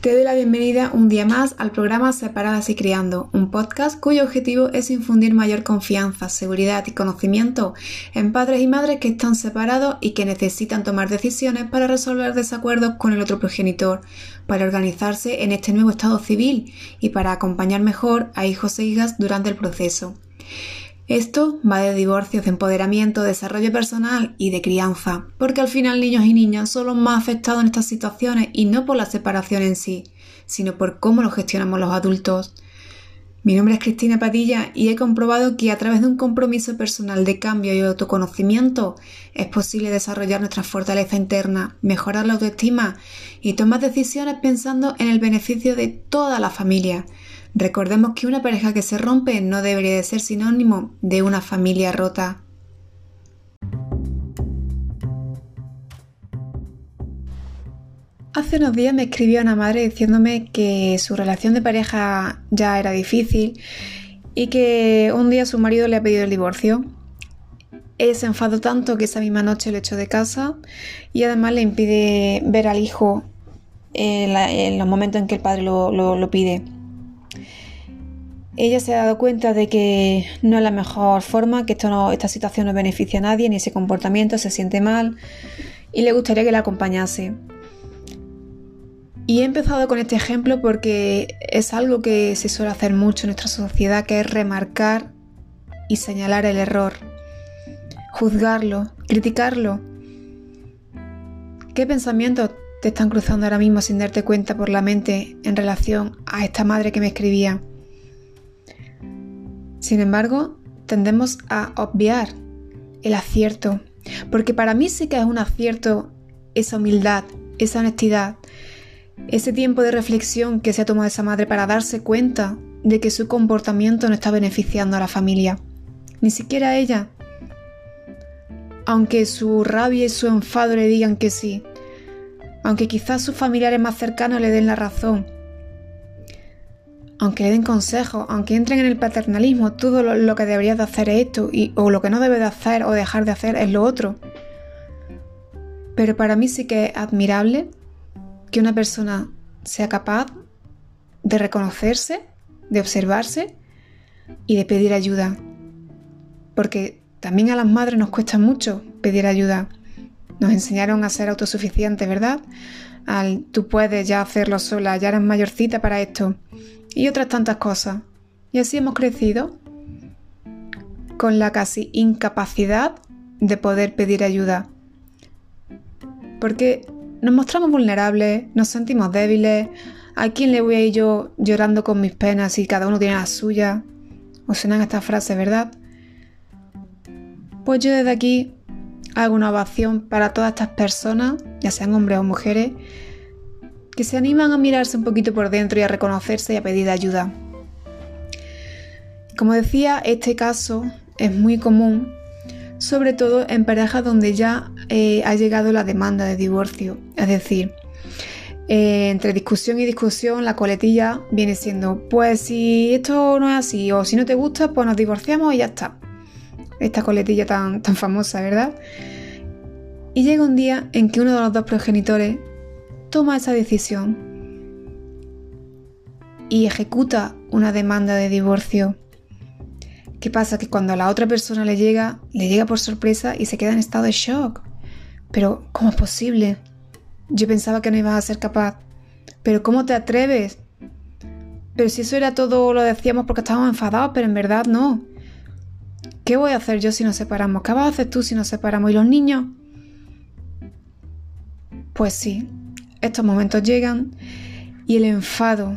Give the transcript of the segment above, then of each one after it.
Te doy la bienvenida un día más al programa Separadas y Criando, un podcast cuyo objetivo es infundir mayor confianza, seguridad y conocimiento en padres y madres que están separados y que necesitan tomar decisiones para resolver desacuerdos con el otro progenitor, para organizarse en este nuevo estado civil y para acompañar mejor a hijos e hijas durante el proceso. Esto va de divorcios, de empoderamiento, desarrollo personal y de crianza, porque al final niños y niñas son los más afectados en estas situaciones y no por la separación en sí, sino por cómo lo gestionamos los adultos. Mi nombre es Cristina Padilla y he comprobado que a través de un compromiso personal de cambio y autoconocimiento es posible desarrollar nuestra fortaleza interna, mejorar la autoestima y tomar decisiones pensando en el beneficio de toda la familia, Recordemos que una pareja que se rompe no debería de ser sinónimo de una familia rota. Hace unos días me escribió una madre diciéndome que su relación de pareja ya era difícil y que un día su marido le ha pedido el divorcio. Ella se enfadó tanto que esa misma noche le echó de casa y además le impide ver al hijo en, los momentos en que el padre lo pide. Ella se ha dado cuenta de que no es la mejor forma, que esta situación no beneficia a nadie, ni ese comportamiento, se siente mal y le gustaría que la acompañase. Y he empezado con este ejemplo porque es algo que se suele hacer mucho en nuestra sociedad, que es remarcar y señalar el error, juzgarlo, criticarlo. ¿Qué pensamientos te están cruzando ahora mismo sin darte cuenta por la mente en relación a esta madre que me escribía? Sin embargo, tendemos a obviar el acierto, porque para mí sí que es un acierto esa humildad, esa honestidad, ese tiempo de reflexión que se ha tomado esa madre para darse cuenta de que su comportamiento no está beneficiando a la familia, ni siquiera a ella. Aunque su rabia y su enfado le digan que sí, aunque quizás sus familiares más cercanos le den la razón, aunque le den consejos, aunque entren en el paternalismo, todo lo, que deberías de hacer es esto, y, o lo que no debes de hacer o dejar de hacer es lo otro. Pero para mí sí que es admirable que una persona sea capaz de reconocerse, de observarse y de pedir ayuda. Porque también a las madres nos cuesta mucho pedir ayuda. Nos enseñaron a ser autosuficientes, ¿verdad? Al tú puedes ya hacerlo sola, ya eres mayorcita para esto y otras tantas cosas. Y así hemos crecido con la casi incapacidad de poder pedir ayuda. Porque nos mostramos vulnerables, nos sentimos débiles. ¿A quién le voy a ir yo llorando con mis penas y cada uno tiene la suya? Os suenan estas frases, ¿verdad? Pues yo desde aquí hago una ovación para todas estas personas, ya sean hombres o mujeres, que se animan a mirarse un poquito por dentro y a reconocerse y a pedir ayuda. Como decía, este caso es muy común, sobre todo en parejas donde ya eh, ha llegado la demanda de divorcio. Es decir, eh, entre discusión y discusión, la coletilla viene siendo, pues si esto no es así o si no te gusta, pues nos divorciamos y ya está. Esta coletilla tan, tan famosa, ¿verdad? Y llega un día en que uno de los dos progenitores toma esa decisión y ejecuta una demanda de divorcio. ¿Qué pasa? Que cuando a la otra persona le llega, le llega por sorpresa y se queda en estado de shock. Pero, ¿cómo es posible? Yo pensaba que no ibas a ser capaz. Pero, ¿cómo te atreves? Pero si eso era todo, lo decíamos porque estábamos enfadados, pero en verdad no. ¿Qué voy a hacer yo si nos separamos? ¿Qué vas a hacer tú si nos separamos? ¿Y los niños? Pues sí, estos momentos llegan y el enfado,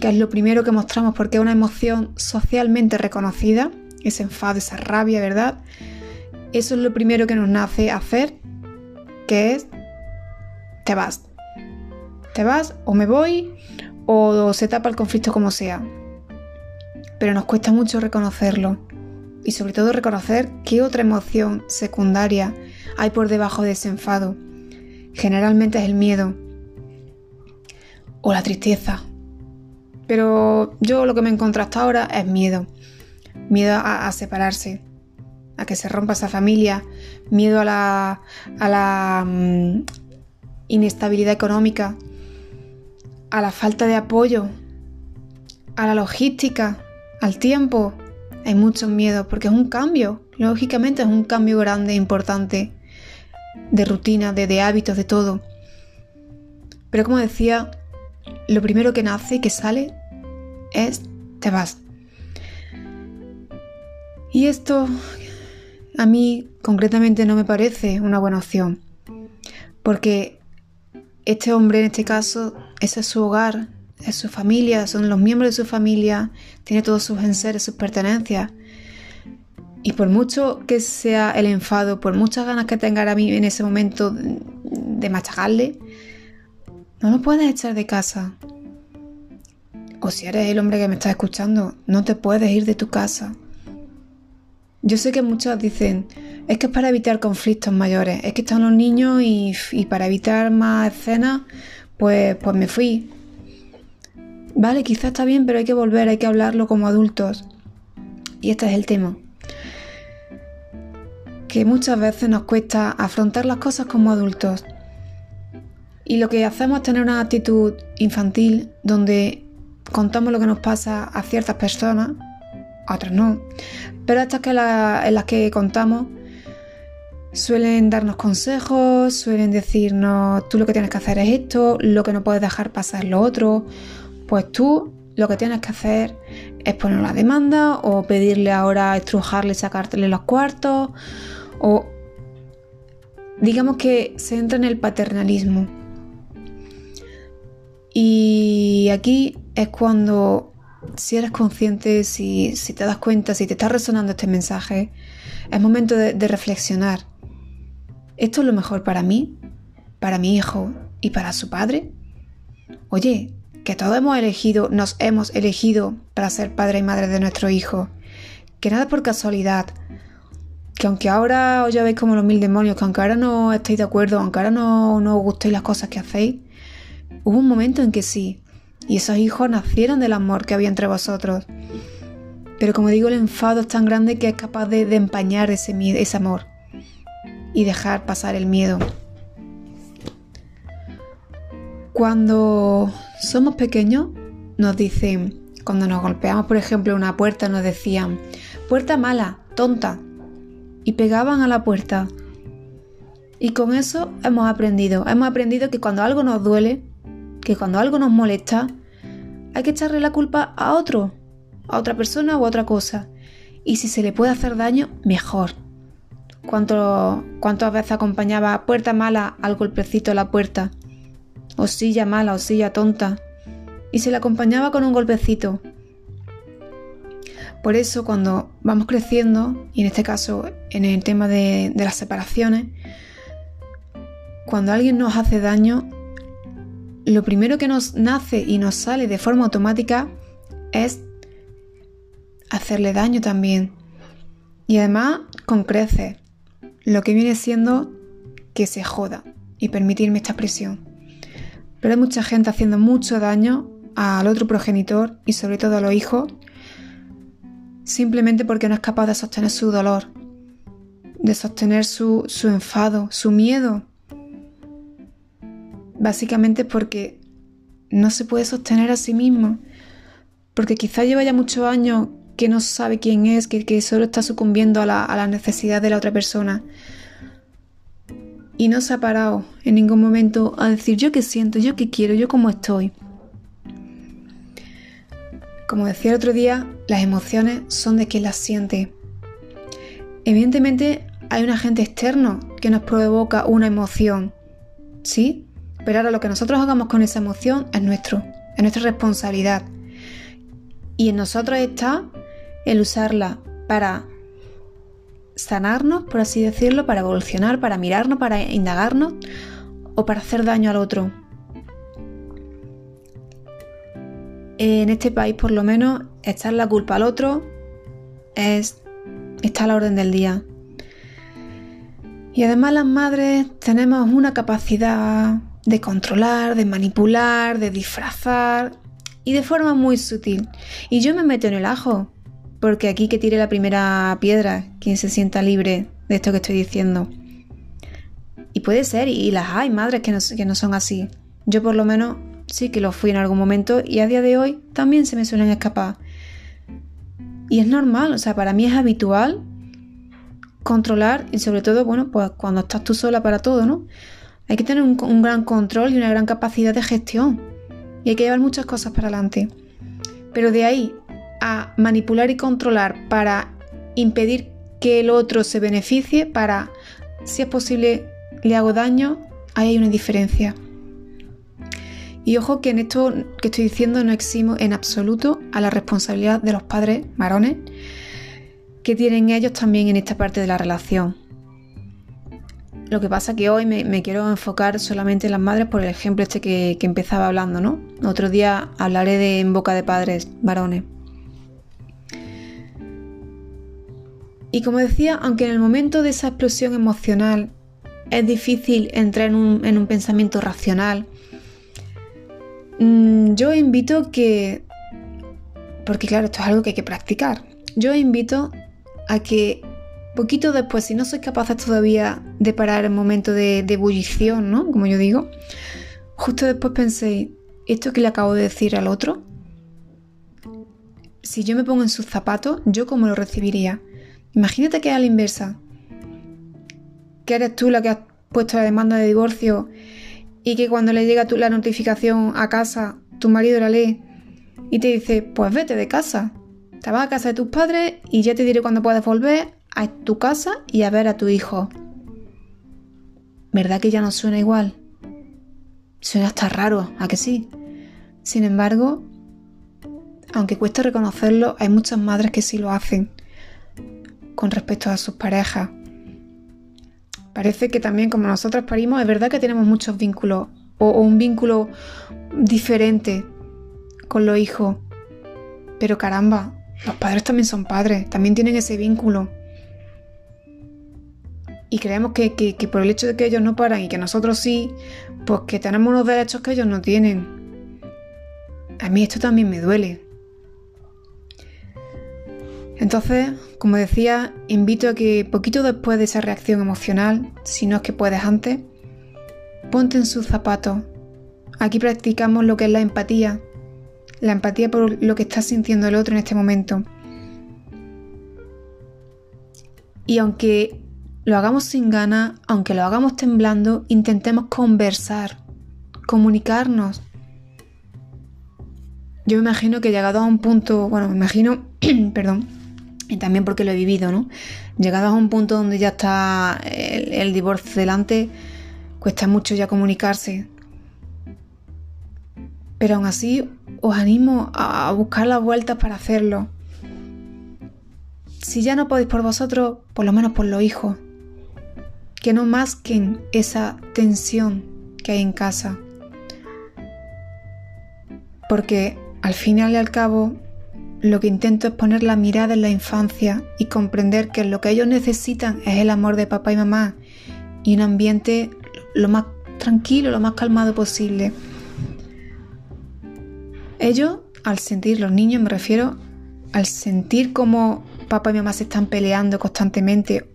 que es lo primero que mostramos porque es una emoción socialmente reconocida, ese enfado, esa rabia, ¿verdad? Eso es lo primero que nos nace hacer, que es, te vas. Te vas o me voy o se tapa el conflicto como sea. Pero nos cuesta mucho reconocerlo y sobre todo reconocer qué otra emoción secundaria hay por debajo de ese enfado. Generalmente es el miedo, o la tristeza. Pero yo lo que me encuentro hasta ahora es miedo. Miedo a, separarse, a que se rompa esa familia, miedo a la, a la mm, inestabilidad económica, a la falta de apoyo, a la logística, al tiempo, hay muchos miedos porque es un cambio, lógicamente es un cambio grande, importante, de rutina, de hábitos, de todo. Pero como decía, lo primero que nace y que sale es te vas. Y esto a mí concretamente no me parece una buena opción, porque este hombre en este caso, ese es su hogar, es su familia, son los miembros de su familia, tiene todos sus enseres, sus pertenencias. Y por mucho que sea el enfado, por muchas ganas que tenga a mí en ese momento de machacarle, no lo puedes echar de casa. O si eres el hombre que me está escuchando, no te puedes ir de tu casa. Yo sé que muchos dicen, es que es para evitar conflictos mayores, es que están los niños y, para evitar más escenas, pues, pues me fui. Vale, quizás está bien, pero hay que volver, hay que hablarlo como adultos. Y este es el tema. Que muchas veces nos cuesta afrontar las cosas como adultos. Y lo que hacemos es tener una actitud infantil donde contamos lo que nos pasa a ciertas personas, a otras no. Pero estas que en las que contamos suelen darnos consejos, suelen decirnos tú lo que tienes que hacer es esto, lo que no puedes dejar pasar es lo otro, pues tú lo que tienes que hacer es poner una demanda o pedirle ahora estrujarle, sacártele los cuartos o digamos que se entra en el paternalismo. Y aquí es cuando si eres consciente, si, te das cuenta, si te está resonando este mensaje, es momento de reflexionar. ¿Esto es lo mejor para mí, para mi hijo y para su padre? Oye, que todos hemos elegido, nos hemos elegido para ser padre y madre de nuestro hijo. Que nada por casualidad. Que aunque ahora os veis como los mil demonios, que aunque ahora no estéis de acuerdo, aunque ahora no, no os gustéis las cosas que hacéis, hubo un momento en que sí. Y esos hijos nacieron del amor que había entre vosotros. Pero como digo, el enfado es tan grande que es capaz de, empañar ese, amor y dejar pasar el miedo. Cuando somos pequeños, nos dicen, cuando nos golpeamos, por ejemplo, una puerta, nos decían, puerta mala, tonta, y pegaban a la puerta. Y con eso hemos aprendido, hemos aprendido que cuando algo nos duele, que cuando algo nos molesta, hay que echarle la culpa a otro, a otra persona o a otra cosa. Y si se le puede hacer daño, mejor. ¿Cuánto, ¿Cuántas veces acompañaba puerta mala al golpecito a la puerta? o silla mala o silla tonta, y se le acompañaba con un golpecito. Por eso cuando vamos creciendo, y en este caso en el tema de, las separaciones, cuando alguien nos hace daño, lo primero que nos nace y nos sale de forma automática es hacerle daño también. Y además con creces, lo que viene siendo que se joda y permitirme esta presión. Pero hay mucha gente haciendo mucho daño al otro progenitor y sobre todo a los hijos simplemente porque no es capaz de sostener su dolor, de sostener su, enfado, su miedo. Básicamente porque no se puede sostener a sí mismo, porque quizá lleva ya muchos años que no sabe quién es, que, solo está sucumbiendo a la, a la necesidad de la otra persona y no se ha parado en ningún momento a decir yo qué siento, yo qué quiero, yo cómo estoy. Como decía el otro día, las emociones son de quien las siente. Evidentemente hay un agente externo que nos provoca una emoción, ¿sí? Pero ahora lo que nosotros hagamos con esa emoción es nuestro, es nuestra responsabilidad. Y en nosotros está el usarla para sanarnos, por así decirlo, para evolucionar, para mirarnos, para indagarnos o para hacer daño al otro. En este país, por lo menos, echar la culpa al otro es está a la orden del día. Y además las madres tenemos una capacidad de controlar, de manipular, de disfrazar y de forma muy sutil. Y yo me meto en el ajo, porque aquí que tire la primera piedra quien se sienta libre de esto que estoy diciendo. Y puede ser, y las hay madres que no, que no son así. Yo por lo menos sí que lo fui en algún momento y a día de hoy también se me suelen escapar. Y es normal, o sea, para mí es habitual controlar y sobre todo, bueno, pues cuando estás tú sola para todo, ¿no? Hay que tener un, gran control y una gran capacidad de gestión. Y hay que llevar muchas cosas para adelante. Pero de ahí a manipular y controlar para impedir que el otro se beneficie, para, si es posible, le hago daño, ahí hay una diferencia. Y ojo que en esto que estoy diciendo no eximo en absoluto a la responsabilidad de los padres varones que tienen ellos también en esta parte de la relación. Lo que pasa que hoy me, quiero enfocar solamente en las madres por el ejemplo este que, que empezaba hablando, ¿no? Otro día hablaré de en boca de padres varones. Y como decía, aunque en el momento de esa explosión emocional es difícil entrar en un, en un pensamiento racional, Mm, yo invito que, porque claro, esto es algo que hay que practicar, yo invito a que poquito después, si no sois capaces todavía de parar el momento de, ebullición, ¿no? Como yo digo, justo después penséis, esto que le acabo de decir al otro, si yo me pongo en sus zapatos, ¿yo cómo lo recibiría? Imagínate que es a la inversa, que eres tú la que has puesto la demanda de divorcio y que cuando le llega la notificación a casa, tu marido la lee y te dice, pues vete de casa, te vas a casa de tus padres y ya te diré cuándo puedes volver a tu casa y a ver a tu hijo. ¿Verdad que ya no suena igual? Suena hasta raro, ¿a que sí? Sin embargo, aunque cuesta reconocerlo, hay muchas madres que sí lo hacen con respecto a sus parejas. Parece que también como nosotros parimos, es verdad que tenemos muchos vínculos o, un vínculo diferente con los hijos. Pero caramba, los padres también son padres, también tienen ese vínculo. Y creemos que, que, por el hecho de que ellos no paran y que nosotros sí, pues que tenemos unos derechos que ellos no tienen. A mí esto también me duele. Entonces, como decía, invito a que poquito después de esa reacción emocional, si no es que puedes antes, ponte en sus zapatos. Aquí practicamos lo que es la empatía, la empatía por lo que está sintiendo el otro en este momento. Y aunque lo hagamos sin ganas, aunque lo hagamos temblando, intentemos conversar, comunicarnos. Yo me imagino que llegado a un punto, bueno, me imagino, perdón, y también porque lo he vivido, ¿no? Llegados a un punto donde ya está el, divorcio delante, cuesta mucho ya comunicarse. Pero aún así os animo a buscar las vueltas para hacerlo. Si ya no podéis por vosotros, por lo menos por los hijos. Que no masquen esa tensión que hay en casa. Porque al final y al cabo lo que intento es poner la mirada en la infancia y comprender que lo que ellos necesitan es el amor de papá y mamá y un ambiente lo más tranquilo, lo más calmado posible. Ellos, al sentir, los niños me refiero, al sentir como papá y mamá se están peleando constantemente,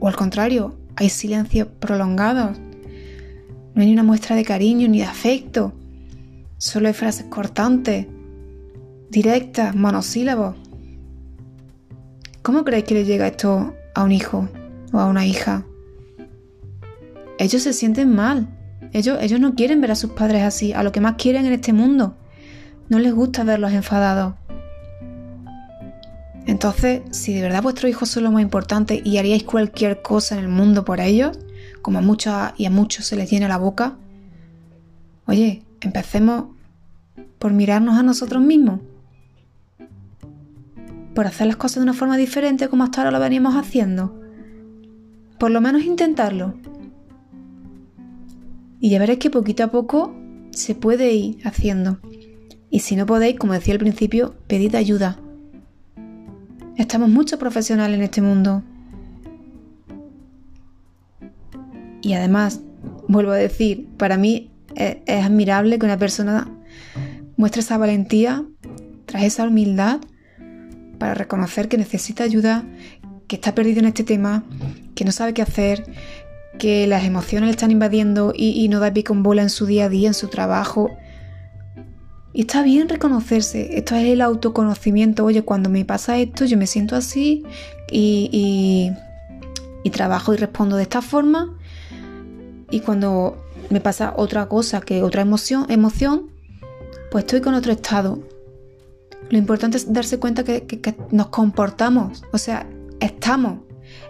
o al contrario, hay silencios prolongados, no hay ni una muestra de cariño ni de afecto, solo hay frases cortantes, directas, monosílabos. ¿Cómo creéis que le llega esto a un hijo o a una hija? Ellos se sienten mal. Ellos, ellos no quieren ver a sus padres así, a lo que más quieren en este mundo. No les gusta verlos enfadados. Entonces, si de verdad vuestros hijos son lo más importante y haríais cualquier cosa en el mundo por ellos, como a muchos y a muchos se les llena la boca, oye, empecemos por mirarnos a nosotros mismos por hacer las cosas de una forma diferente como hasta ahora lo venimos haciendo. Por lo menos intentarlo. Y ya veréis que poquito a poco se puede ir haciendo. Y si no podéis, como decía al principio, pedid ayuda. Estamos muchos profesionales en este mundo. Y además, vuelvo a decir, para mí es, es admirable que una persona muestre esa valentía, tras esa humildad para reconocer que necesita ayuda, que está perdido en este tema, que no sabe qué hacer, que las emociones le están invadiendo y, no da pico en bola en su día a día, en su trabajo. Y está bien reconocerse, esto es el autoconocimiento, oye, cuando me pasa esto yo me siento así y, trabajo y respondo de esta forma. Y cuando me pasa otra cosa, que otra emoción, emoción, pues estoy con otro estado. Lo importante es darse cuenta que, que nos comportamos, o sea, estamos,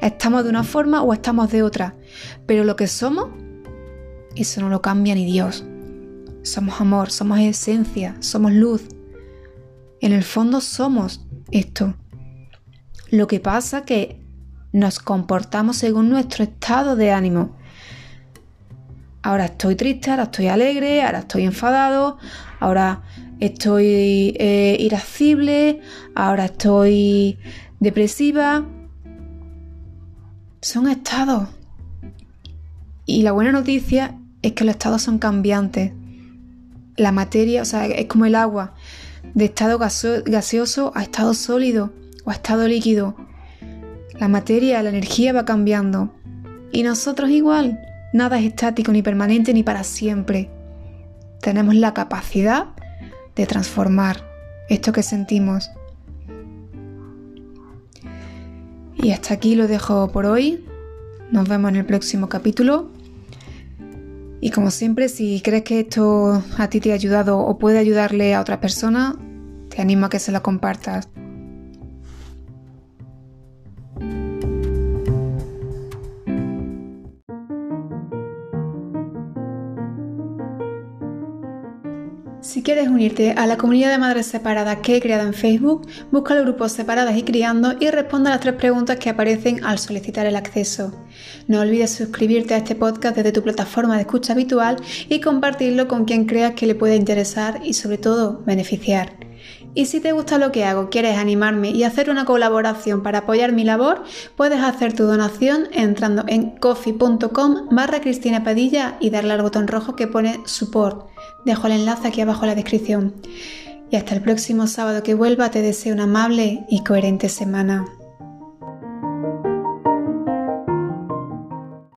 estamos de una forma o estamos de otra, pero lo que somos, eso no lo cambia ni Dios. Somos amor, somos esencia, somos luz. En el fondo somos esto. Lo que pasa que nos comportamos según nuestro estado de ánimo. Ahora estoy triste, ahora estoy alegre, ahora estoy enfadado, ahora estoy eh, irascible, ahora estoy depresiva. Son estados. Y la buena noticia es que los estados son cambiantes la materia, o sea, es como el agua, de estado gaseoso a estado sólido o a estado líquido. La materia, la energía va cambiando. Y nosotros igual, nada es estático ni permanente ni para siempre. Tenemos la capacidad de transformar esto que sentimos. Y hasta aquí lo dejo por hoy. Nos vemos en el próximo capítulo. Y como siempre, si crees que esto a ti te ha ayudado o puede ayudarle a otra persona, te animo a que se lo compartas. Unirte a la comunidad de madres separadas que he creado en Facebook, busca los grupos Separadas y Criando y responde a las tres preguntas que aparecen al solicitar el acceso. No olvides suscribirte a este podcast desde tu plataforma de escucha habitual y compartirlo con quien creas que le pueda interesar y sobre todo beneficiar. Y si te gusta lo que hago, quieres animarme y hacer una colaboración para apoyar mi labor, puedes hacer tu donación entrando en coffee.com barra Cristina Padilla y darle al botón rojo que pone support. Dejo el enlace aquí abajo en la descripción. Y hasta el próximo sábado que vuelva te deseo una amable y coherente semana.